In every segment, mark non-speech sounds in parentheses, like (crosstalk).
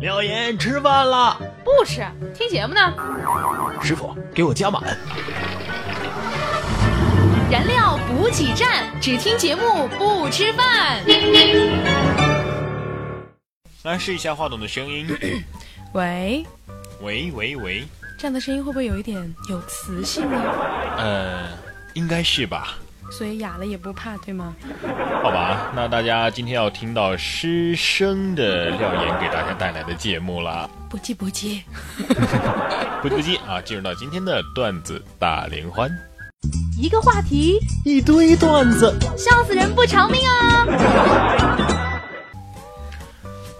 廖岩吃饭了，不吃，听节目呢。师傅给我加满。燃料补给站，只听节目不吃饭。来试一下话筒的声音。(coughs) 喂，喂喂喂，这样的声音会不会有一点有磁性呢？呃，应该是吧。所以哑了也不怕，对吗？好吧，那大家今天要听到师生的廖岩给大家带来的节目了。不急不急，(laughs) 不急不急啊！进入到今天的段子大联欢，一个话题，一堆段子，笑死人不偿命啊！(laughs)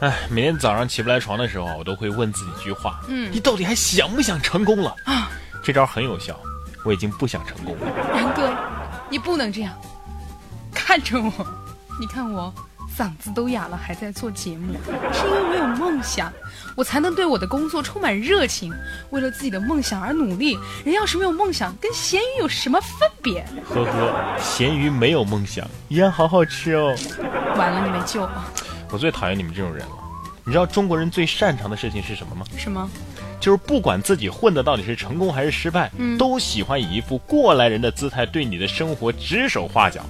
哎，每天早上起不来床的时候啊，我都会问自己一句话：嗯你到底还想不想成功了？啊，这招很有效，我已经不想成功了。你不能这样，看着我，你看我嗓子都哑了，还在做节目，是因为我有梦想，我才能对我的工作充满热情，为了自己的梦想而努力。人要是没有梦想，跟咸鱼有什么分别？呵呵，咸鱼没有梦想，依然好好吃哦。完了，你没救了。我最讨厌你们这种人了。你知道中国人最擅长的事情是什么吗？什么？就是不管自己混的到底是成功还是失败，嗯都喜欢以一副过来人的姿态对你的生活指手画脚。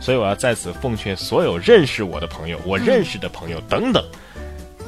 所以我要在此奉劝所有认识我的朋友、我认识的朋友等等，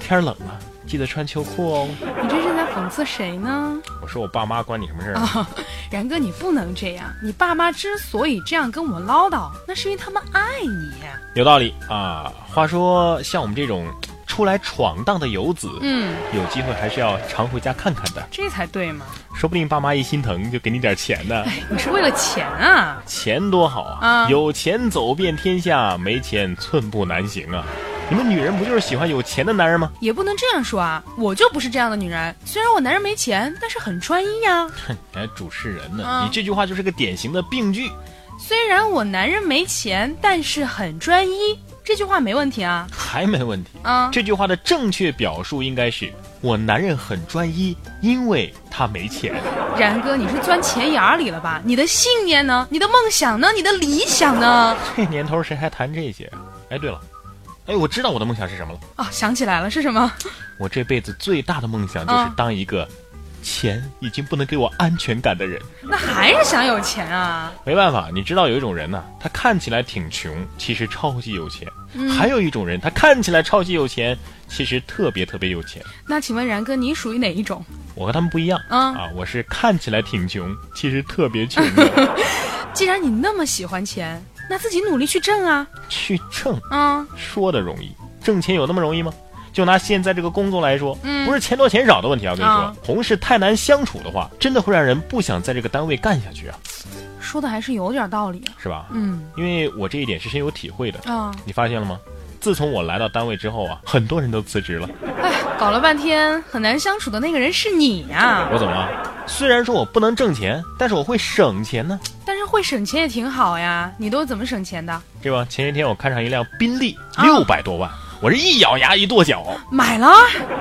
天冷了，记得穿秋裤哦。你这是在讽刺谁呢？我说我爸妈关你什么事儿啊？啊，然哥，你不能这样。你爸妈之所以这样跟我唠叨，那是因为他们爱你。有道理啊。话说，像我们这种出来闯荡的游子，嗯，有机会还是要常回家看看的，这才对嘛。说不定爸妈一心疼就给你点钱呢。你是为了钱啊？钱多好啊！啊有钱走遍天下，没钱寸步难行啊！你们女人不就是喜欢有钱的男人吗？也不能这样说啊，我就不是这样的女人。虽然我男人没钱，但是很专一呀、哼，你还主持人呢？嗯你这句话就是个典型的病句。虽然我男人没钱，但是很专一，这句话没问题啊。还没问题。啊，这句话的正确表述应该是：我男人很专一，因为他没钱。然哥，你是钻钱眼儿里了吧？你的信念呢？你的梦想呢？你的理想呢？(laughs) 这年头谁还谈这些啊？哎，对了，哎，我知道我的梦想是什么了。啊，想起来了，是什么？我这辈子最大的梦想就是啊当一个钱已经不能给我安全感的人。那还是想有钱啊？没办法，你知道有一种人呢，他看起来挺穷，其实超级有钱；嗯还有一种人，他看起来超级有钱，其实特别特别有钱。那请问然哥，你属于哪一种？我和他们不一样、嗯啊，我是看起来挺穷，其实特别穷的。(laughs) 既然你那么喜欢钱，那自己努力去挣啊。去挣，啊，说的容易，挣钱有那么容易吗？就拿现在这个工作来说，嗯不是钱多钱少的问题啊。我跟你说，啊同事太难相处的话，真的会让人不想在这个单位干下去啊，说的还是有点道理啊。是吧？嗯因为我这一点是深有体会的。啊，你发现了吗？自从我来到单位之后啊，很多人都辞职了。哎，搞了半天很难相处的那个人是你呀、我怎么了？虽然说我不能挣钱，但是我会省钱呢，但是会省钱也挺好呀。你都怎么省钱的？对吧？前些天我看上一辆宾利，啊六百多万，我是一咬牙一跺脚，买了？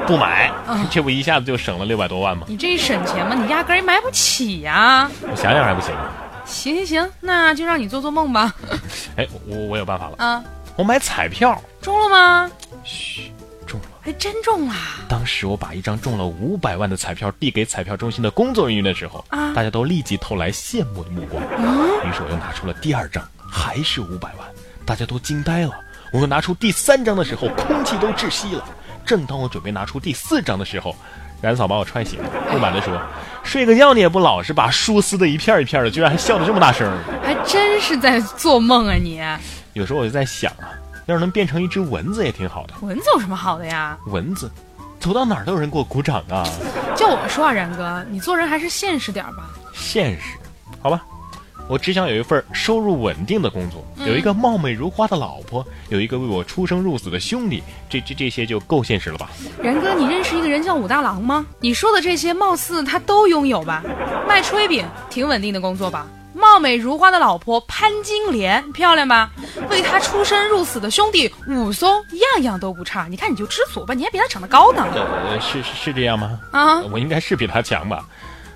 不买啊，这不一下子就省了六百多万吗？你这一省钱嘛，你压根儿也买不起呀。我想想还不行吗？行行行，那就让你做做梦吧。(laughs) 哎，我我有办法了，啊，我买彩票，中了吗？嘘，中了。还真中了！当时我把一张中了五百万的彩票递给彩票中心的工作人员的时候，啊大家都立即投来羡慕的目光。嗯，于是我又拿出了第二张，还是五百万，大家都惊呆了。我又拿出第三张的时候，空气都窒息了。正当我准备拿出第四张的时候，冉嫂把我踹醒了，不满地说：“睡个觉你也不老实，把书撕的一片一片的，居然还笑得这么大声。还真是在做梦啊你！”有时候我就在想啊，要是能变成一只蚊子也挺好的。蚊子有什么好的呀？蚊子，走到哪儿都有人给我鼓掌啊，就我说啊，冉哥，你做人还是现实点吧。现实，好吧。我只想有一份收入稳定的工作，有一个貌美如花的老婆，有一个为我出生入死的兄弟，这这这些就够现实了吧？然哥，你认识一个人叫武大郎吗？你说的这些，貌似他都拥有吧？卖炊饼，挺稳定的工作吧？貌美如花的老婆潘金莲，漂亮吧？为他出生入死的兄弟武松，样样都不差。你看你就知足吧，你还比他长得高呢。呃，是是是这样吗？啊，我应该是比他强吧？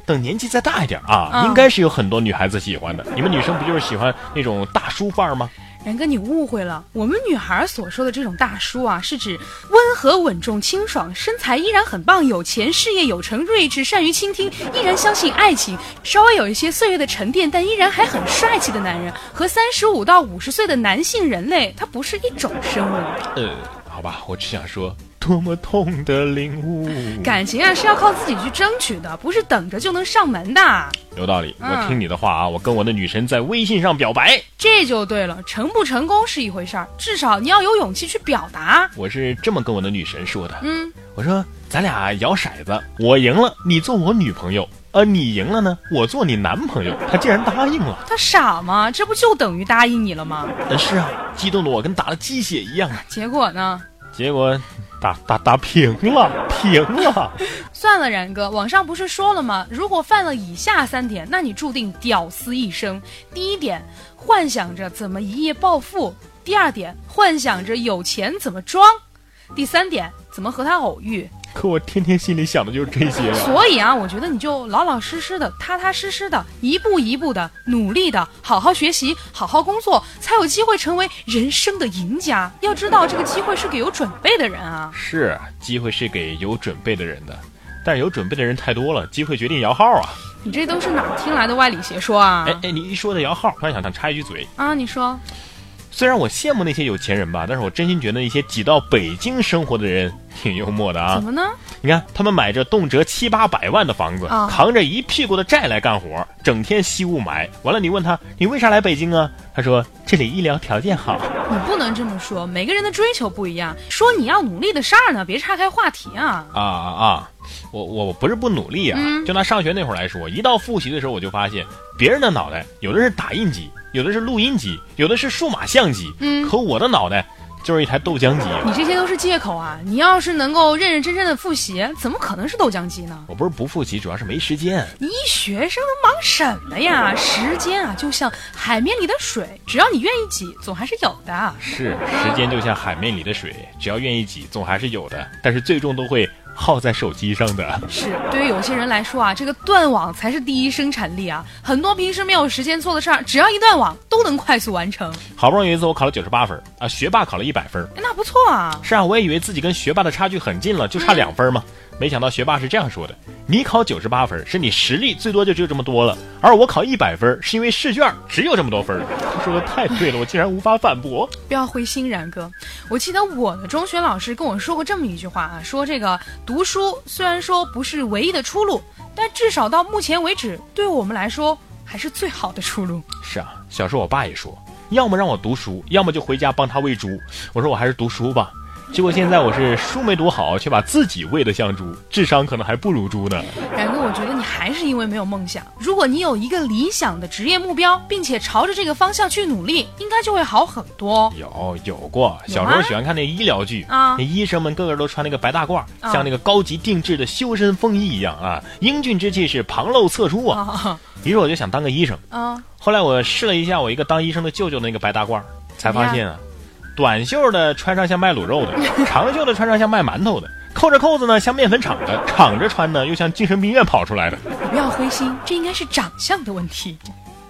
等年纪再大一点啊，嗯应该是有很多女孩子喜欢的。你们女生不就是喜欢那种大叔范儿吗？然哥，你误会了，我们女孩所说的这种大叔啊，是指温和稳重、清爽，身材依然很棒，有钱，事业有成，睿智，善于倾听，依然相信爱情，稍微有一些岁月的沉淀，但依然还很帅气的男人，和三十五到五十岁的男性人类，他不是一种生物。呃，好吧，我只想说，多么痛的领悟。感情啊是要靠自己去争取的，不是等着就能上门的。有道理，嗯我听你的话啊，我跟我的女神在微信上表白。这就对了，成不成功是一回事儿，至少你要有勇气去表达。我是这么跟我的女神说的，嗯，我说咱俩摇骰子，我赢了，你做我女朋友，呃，你赢了呢，我做你男朋友。她竟然答应了。他傻吗？这不就等于答应你了吗？呃，是啊，激动的我跟打了鸡血一样啊。结果呢？结果打打打平了，(laughs) 平了。算了，然哥，网上不是说了吗？如果犯了以下三点，那你注定屌丝一生。第一点，幻想着怎么一夜暴富；第二点，幻想着有钱怎么装；第三点，怎么和他偶遇。可我天天心里想的就是这些呀、所以啊，我觉得你就老老实实的、踏踏实实的、一步一步的、努力的、好好学习、好好工作，才有机会成为人生的赢家。要知道，这个机会是给有准备的人啊。是，机会是给有准备的人的，但是有准备的人太多了，机会决定摇号啊。你这都是哪儿听来的歪理邪说啊？哎哎，你一说的摇号，突然想想插一句嘴，啊，你说。虽然我羡慕那些有钱人吧，但是我真心觉得那些挤到北京生活的人挺幽默的啊怎。么呢？你看，他们买着动辄七八百万的房子，啊扛着一屁股的债来干活，整天吸雾霾。完了，你问他，你为啥来北京啊？他说这里医疗条件好。你不能这么说，每个人的追求不一样。说你要努力的事儿呢，别岔开话题啊。啊啊啊！我我我不是不努力啊，嗯就拿上学那会儿来说，一到复习的时候，我就发现别人的脑袋有的是打印机，有的是录音机，有的是数码相机，嗯可我的脑袋就是一台豆浆机。你这些都是借口啊！你要是能够认认真真的复习，怎么可能是豆浆机呢？我不是不复习，主要是没时间。你一学生能忙什么呀？时间啊，就像海面里的水，只要你愿意挤，总还是有的。是，时间就像海面里的水，只要愿意挤，总还是有的，但是最终都会耗在手机上的。是，对于有些人来说啊，这个断网才是第一生产力啊！很多平时没有时间做的事儿，只要一断网，都能快速完成。好不容易有一次我考了九十八分啊，学霸考了一百分。哎那不错啊！是啊，我也以为自己跟学霸的差距很近了，就差两分嘛。没想到学霸是这样说的：你考九十八分是你实力最多就只有这么多了，而我考一百分是因为试卷只有这么多分。他说的太对了，我竟然无法反驳。不要灰心，然哥。我记得我的中学老师跟我说过这么一句话啊，说这个读书虽然说不是唯一的出路，但至少到目前为止，对我们来说还是最好的出路。是啊，小时候我爸也说，要么让我读书，要么就回家帮他喂猪。我说我还是读书吧。结果现在我是书没读好，却把自己喂得像猪，智商可能还不如猪呢。然哥，我觉得你还是因为没有梦想。如果你有一个理想的职业目标，并且朝着这个方向去努力，应该就会好很多。有有过，小时候喜欢看那医疗剧啊那医生们个个都穿那个白大褂，啊像那个高级定制的修身风衣一样啊，英俊之气是旁漏侧出啊。啊 (laughs) 于是我就想当个医生。啊！后来我试了一下我一个当医生的舅舅的那个白大褂，才发现啊，短袖的穿上像卖卤肉的，(laughs) 长袖的穿上像卖馒头的，扣着扣子呢像面粉厂的，敞着穿呢又像精神病院跑出来的。你不要灰心，这应该是长相的问题，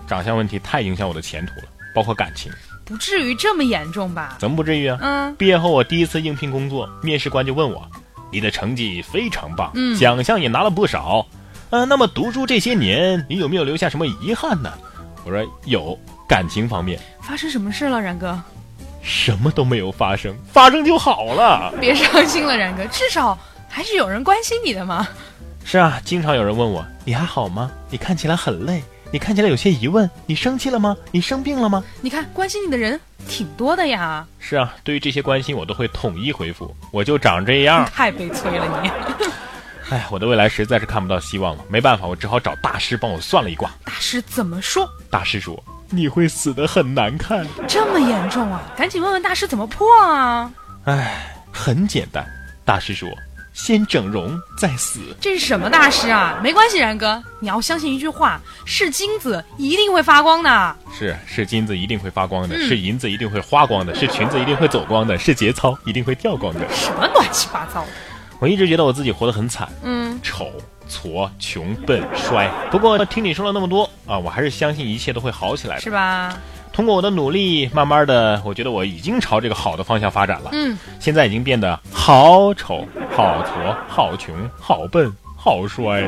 长相问题太影响我的前途了，包括感情，不至于这么严重吧？怎么不至于啊？嗯，毕业后我第一次应聘工作，面试官就问我：“你的成绩非常棒，嗯奖项也拿了不少，呃，那么读书这些年，你有没有留下什么遗憾呢？”我说有，感情方面发生什么事了，然哥？什么都没有发生，发生就好了。别伤心了，然哥，至少还是有人关心你的嘛。是啊，经常有人问我：“你还好吗？你看起来很累，你看起来有些疑问，你生气了吗？你生病了吗你看，关心你的人挺多的呀。？”是啊，对于这些关心，我都会统一回复：“我就长这样。”太悲催了你。哎，我的未来实在是看不到希望了，没办法，我只好找大师帮我算了一卦。大师怎么说？大师说：“你会死得很难看。这么严重啊？赶紧问问大师怎么破啊！”哎，很简单，大师说：“先整容再死。这是什么大师啊？没关系，然哥，你要相信一句话：是金子一定会发光的。是是金子一定会发光的，嗯是银子一定会花光的，是裙子一定会走光的，是节操一定会掉光的。什么乱七八糟的？我一直觉得我自己活得很惨，嗯，丑、矬、穷、笨、衰。不过听你说了那么多啊，我还是相信一切都会好起来的。是吧？通过我的努力，慢慢的，我觉得我已经朝这个好的方向发展了。嗯，现在已经变得好丑、好矬、好穷、好笨、好衰。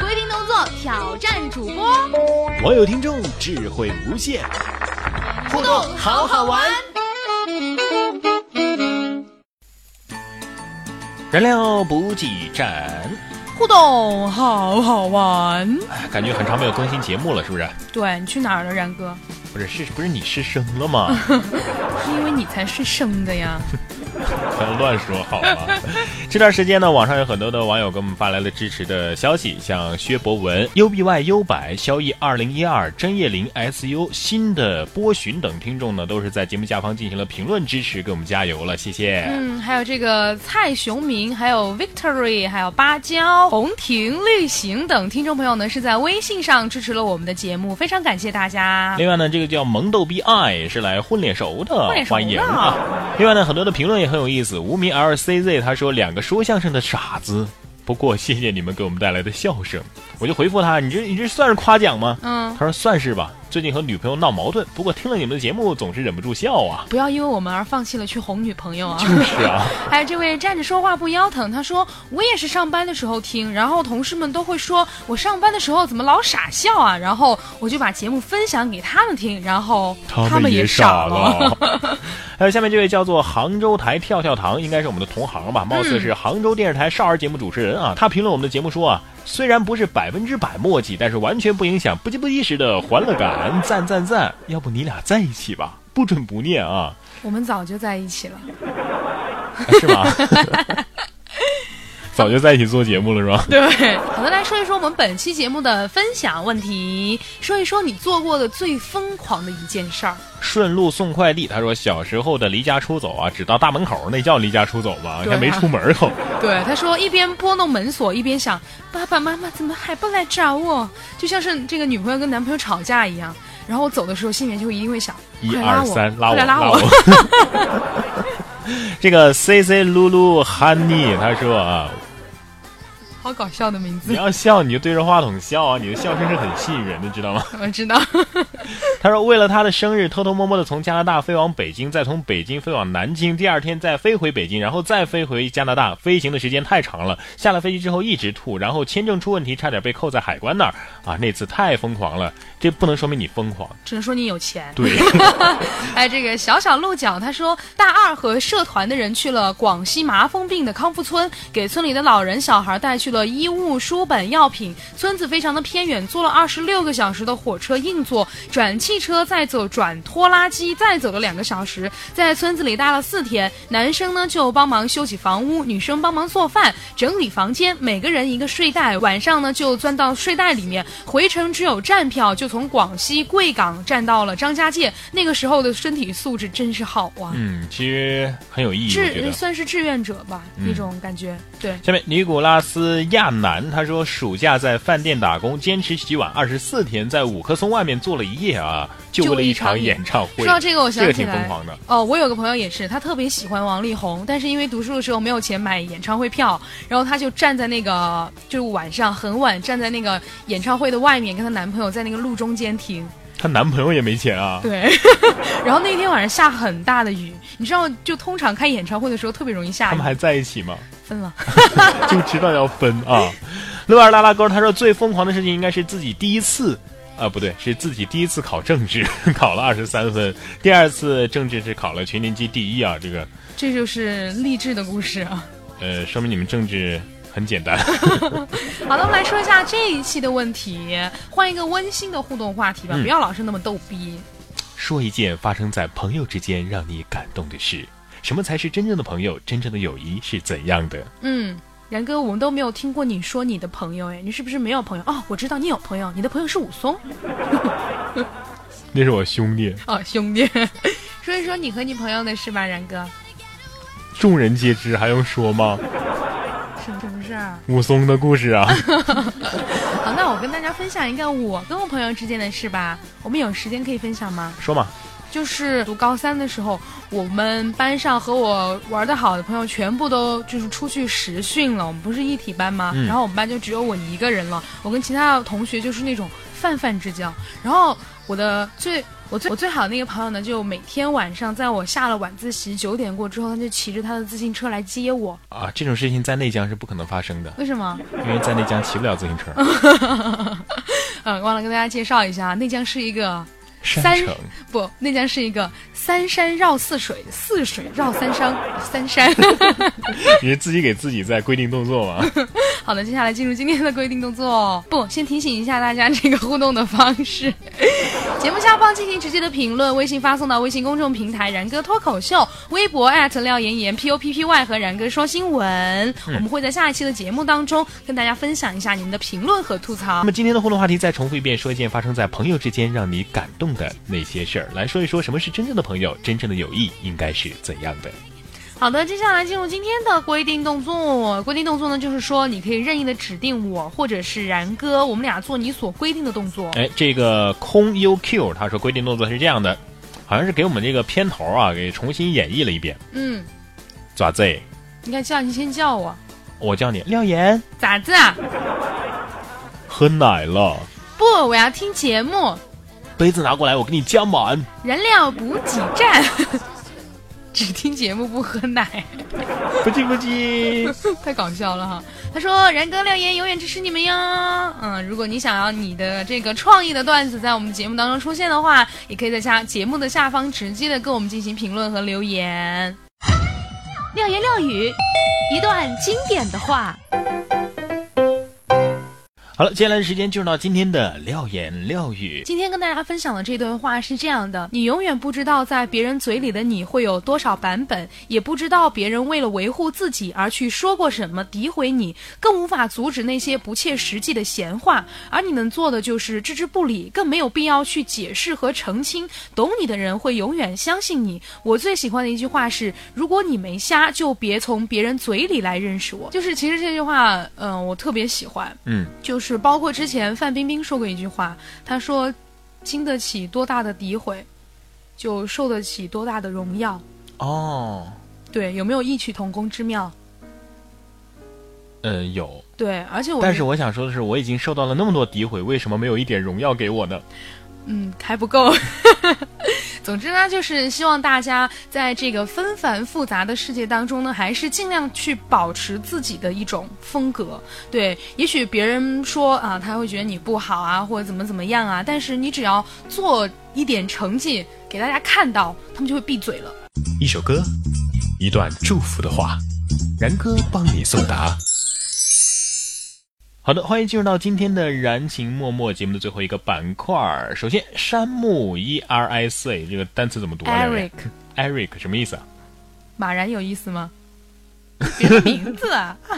规定动作挑战主播，网友听众智慧无限，互动好好玩。燃料补给站，互动好好玩。哎，感觉很长没有更新节目了，是不是？对你去哪儿了，然哥？不是，是不是你失声了吗？(laughs) 是因为你才是生的呀。(laughs) (laughs) 不要乱说好吗？(laughs) 这段时间呢，网上有很多的网友给我们发来了支持的消息，像薛博文、UBYU 百、萧逸二零一二、真叶林 SU、新的波旬等听众呢，都是在节目下方进行了评论支持，给我们加油了，谢谢。嗯，还有这个蔡雄明，还有 Victory，还有芭蕉、红婷、绿行等听众朋友呢，是在微信上支持了我们的节目，非常感谢大家。另外呢，这个叫萌逗逼爱是来混脸熟的，混脸熟的欢迎啊！另外呢，很多的评论也很有意思。无名 LCZ 他说两个说相声的傻子，不过谢谢你们给我们带来的笑声。我就回复他，你这你这算是夸奖吗？嗯，他说算是吧。最近和女朋友闹矛盾，不过听了你们的节目总是忍不住笑啊。不要因为我们而放弃了去哄女朋友啊！就是啊，还 (laughs) 有这位站着说话不腰疼，他说我也是上班的时候听，然后同事们都会说我上班的时候怎么老傻笑啊，然后我就把节目分享给他们听，然后他们也傻了。(laughs) 还有下面这位叫做杭州台跳跳糖，应该是我们的同行吧，貌似是杭州电视台少儿节目主持人啊。他评论我们的节目说啊，虽然不是百分之百默契，但是完全不影响不急不急时的欢乐感，赞赞赞！要不你俩在一起吧，不准不念啊。我们早就在一起了，啊是吗？(laughs) 早就在一起做节目了是吧？(laughs) 对，好的，来说一说我们本期节目的分享问题，说一说你做过的最疯狂的一件事儿。顺路送快递，他说小时候的离家出走啊，只到大门口，那叫离家出走吗？还没出门口。(laughs) 对，他说一边拨弄门锁，一边想爸爸妈妈怎么还不来找我，就像是这个女朋友跟男朋友吵架一样。然后我走的时候，心里面就一定会想，一二三，拉我，来拉我。(laughs) 这个 C C 露露 Honey 他说啊，好搞笑的名字你，要笑你就对着话筒笑啊，你的笑声是很吸引人的，知道吗？(laughs) 我知道。(laughs) 他说为了他的生日，偷偷摸摸的从加拿大飞往北京，再从北京飞往南京，第二天再飞回北京，然后再飞回加拿大。飞行的时间太长了，下了飞机之后一直吐，然后签证出问题，差点被扣在海关那儿啊！那次太疯狂了，这不能说明你疯狂，只能说你有钱。对。(laughs) 哎，这个小小鹿角他说，大二和社团的人去了广西麻风病的康复村，给村里的老人小孩带去了衣物、书本、药品。村子非常的偏远，坐了二十六个小时的火车硬座，转汽车再走转拖拉机，再走了两个小时，在村子里待了四天。男生呢就帮忙修起房屋，女生帮忙做饭、整理房间，每个人一个睡袋。晚上呢就钻到睡袋里面。回程只有站票，就从广西贵港站到了张家界。那个时候的身体素质真是好啊。嗯，其实很有意义。志算是志愿者吧，嗯那种感觉。对，下面尼古拉斯亚南他说，暑假在饭店打工，坚持洗碗二十四天，在五棵松外面坐了一夜啊，就为了一场演唱会。说到这个，我想这个挺起来，疯狂的。哦，我有个朋友也是，他特别喜欢王力宏，但是因为读书的时候没有钱买演唱会票，然后他就站在那个就是晚上很晚站在那个演唱会的外面，跟她男朋友在那个路中间听。她男朋友也没钱啊。对，(laughs) 然后那天晚上下很大的雨，你知道，就通常开演唱会的时候特别容易下雨他们。还在一起吗？分了，(laughs) 就知道要分啊。乐儿拉拉勾他说最疯狂的事情应该是自己第一次。啊，不对，是自己第一次考政治，(laughs) 考了二十三分。第二次政治是考了全年级第一啊，这个，这就是励志的故事啊。呃，说明你们政治很简单。(laughs) 好的，我们来说一下这一期的问题，换一个温馨的互动话题吧，嗯不要老是那么逗逼。说一件发生在朋友之间让你感动的事。什么才是真正的朋友？真正的友谊是怎样的？嗯，然哥，我们都没有听过你说你的朋友，哎，你是不是没有朋友？哦，我知道你有朋友，你的朋友是武松。(laughs) 那是我兄弟。哦，兄弟，(laughs) 说一说你和你朋友的事吧，然哥。众人皆知，还用说吗？什么什么事儿？武松的故事啊。(laughs) 好，那我跟大家分享一个我跟我朋友之间的事吧。我们有时间可以分享吗？说嘛。就是读高三的时候，我们班上和我玩的好的朋友全部都就是出去实训了。我们不是一体班吗？然后我们班就只有我一个人了。我跟其他的同学就是那种泛泛之交。然后我的最我最我最好的那个朋友呢，就每天晚上在我下了晚自习九点过之后，他就骑着他的自行车来接我。啊，这种事情在内江是不可能发生的。为什么？因为在内江骑不了自行车。(laughs) 嗯，忘了跟大家介绍一下，内江是一个。三不，那将是一个三山绕四水，四水绕三山，三山。(laughs) 你是自己给自己在规定动作吗？(laughs) 好的，接下来进入今天的规定动作。不，先提醒一下大家这个互动的方式：节目下方进行直接的评论，微信发送到微信公众平台“然哥脱口秀”，微博廖岩岩 P O P P Y 和然哥说新闻。我们会在下一期的节目当中跟大家分享一下你们的评论和吐槽。那么今天的互动话题再重复一遍，说一件发生在朋友之间让你感动。的那些事儿，来说一说什么是真正的朋友，真正的友谊应该是怎样的？好的，接下来进入今天的规定动作。规定动作呢，就是说你可以任意的指定我或者是然哥，我们俩做你所规定的动作。哎，这个空 UQ 他说规定动作是这样的，好像是给我们这个片头啊给重新演绎了一遍。嗯，咋子？应该叫你先叫我，我叫你廖岩。咋子啊？喝奶了？不，我要听节目。杯子拿过来，我给你加满。燃料补给站，(laughs) 只听节目不喝奶，不急不急，(laughs) 太搞笑了哈。他说：“然哥、廖岩永远支持你们哟。”嗯，如果你想要你的这个创意的段子在我们节目当中出现的话，也可以在下节目的下方直接的跟我们进行评论和留言。廖言廖语，一段经典的话。好了，接下来的时间进入到今天的廖言廖语。今天跟大家分享的这段话是这样的：你永远不知道在别人嘴里的你会有多少版本，也不知道别人为了维护自己而去说过什么诋毁你，更无法阻止那些不切实际的闲话。而你能做的就是置之不理，更没有必要去解释和澄清。懂你的人会永远相信你。我最喜欢的一句话是：如果你没瞎，就别从别人嘴里来认识我。就是其实这句话，嗯，我特别喜欢。嗯，就是。是包括之前范冰冰说过一句话，她说：“经得起多大的诋毁，就受得起多大的荣耀。”哦，对，有没有异曲同工之妙？嗯，有。对，而且我但是我想说的是，我已经受到了那么多诋毁，为什么没有一点荣耀给我呢？嗯，还不够。(laughs) 总之呢，就是希望大家在这个纷繁复杂的世界当中呢，还是尽量去保持自己的一种风格。对，也许别人说啊，他会觉得你不好啊，或者怎么怎么样啊，但是你只要做一点成绩给大家看到，他们就会闭嘴了。一首歌，一段祝福的话，然哥帮你送达。好的，欢迎进入到今天的燃情默默节目的最后一个板块。首先，山木 E R I C 这个单词怎么读啊？Eric，Eric 什么意思啊？马然有意思吗？别 (laughs) 的名字啊？(laughs)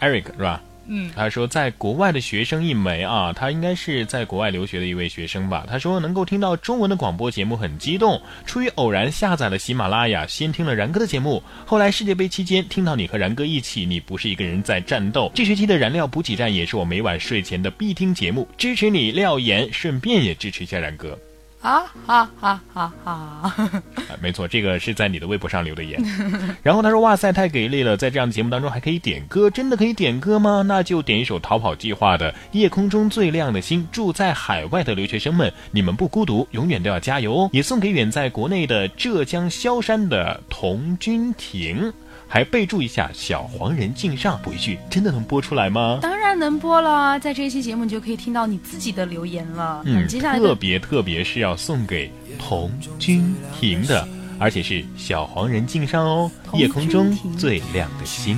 Eric 是吧？嗯，他说，在国外的学生一枚啊，他应该是在国外留学的一位学生吧。他说，能够听到中文的广播节目很激动。出于偶然下载了喜马拉雅，先听了然哥的节目，后来世界杯期间听到你和然哥一起，你不是一个人在战斗。这学期的燃料补给站也是我每晚睡前的必听节目，支持你廖岩，顺便也支持一下然哥。啊哈哈哈哈！(laughs) 没错，这个是在你的微博上留的言。(laughs) 然后他说：“哇塞，太给力了！在这样的节目当中还可以点歌，真的可以点歌吗？那就点一首逃跑计划的《夜空中最亮的星》。住在海外的留学生们，你们不孤独，永远都要加油哦！也送给远在国内的浙江萧山的童君婷。”还备注一下“小黄人敬上”，补一句，真的能播出来吗？当然能播了，在这一期节目你就可以听到你自己的留言了。嗯，接下来特别特别是要送给童君婷的，而且是“小黄人敬上”哦，夜空中最亮的星。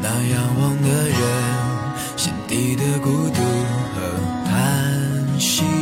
那仰望的人，心底的孤独和叹息。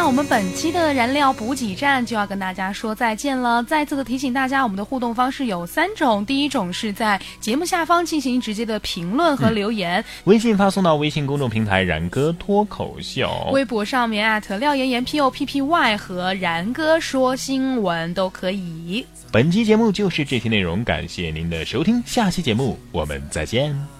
那我们本期的燃料补给站就要跟大家说再见了。再次的提醒大家，我们的互动方式有三种：第一种是在节目下方进行直接的评论和留言，微信发送到微信公众平台“然哥脱口秀微博上面艾特廖岩岩 P O P P Y 和然哥说新闻都可以。”。本期节目就是这些内容，感谢您的收听，下期节目我们再见。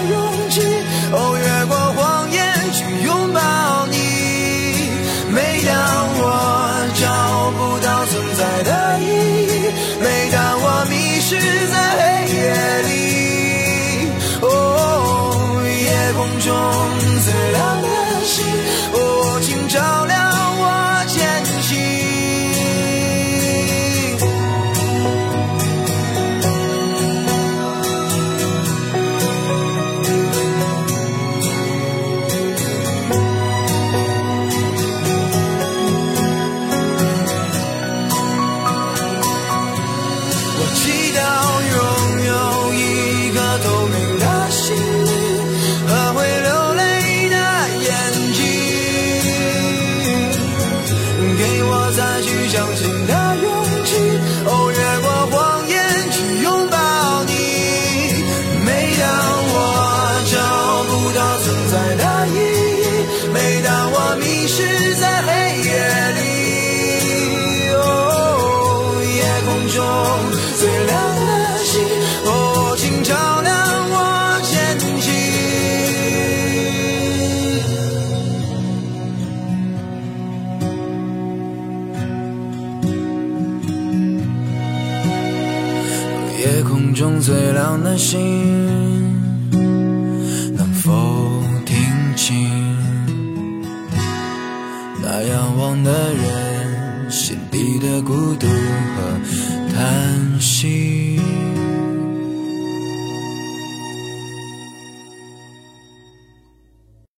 最亮的星，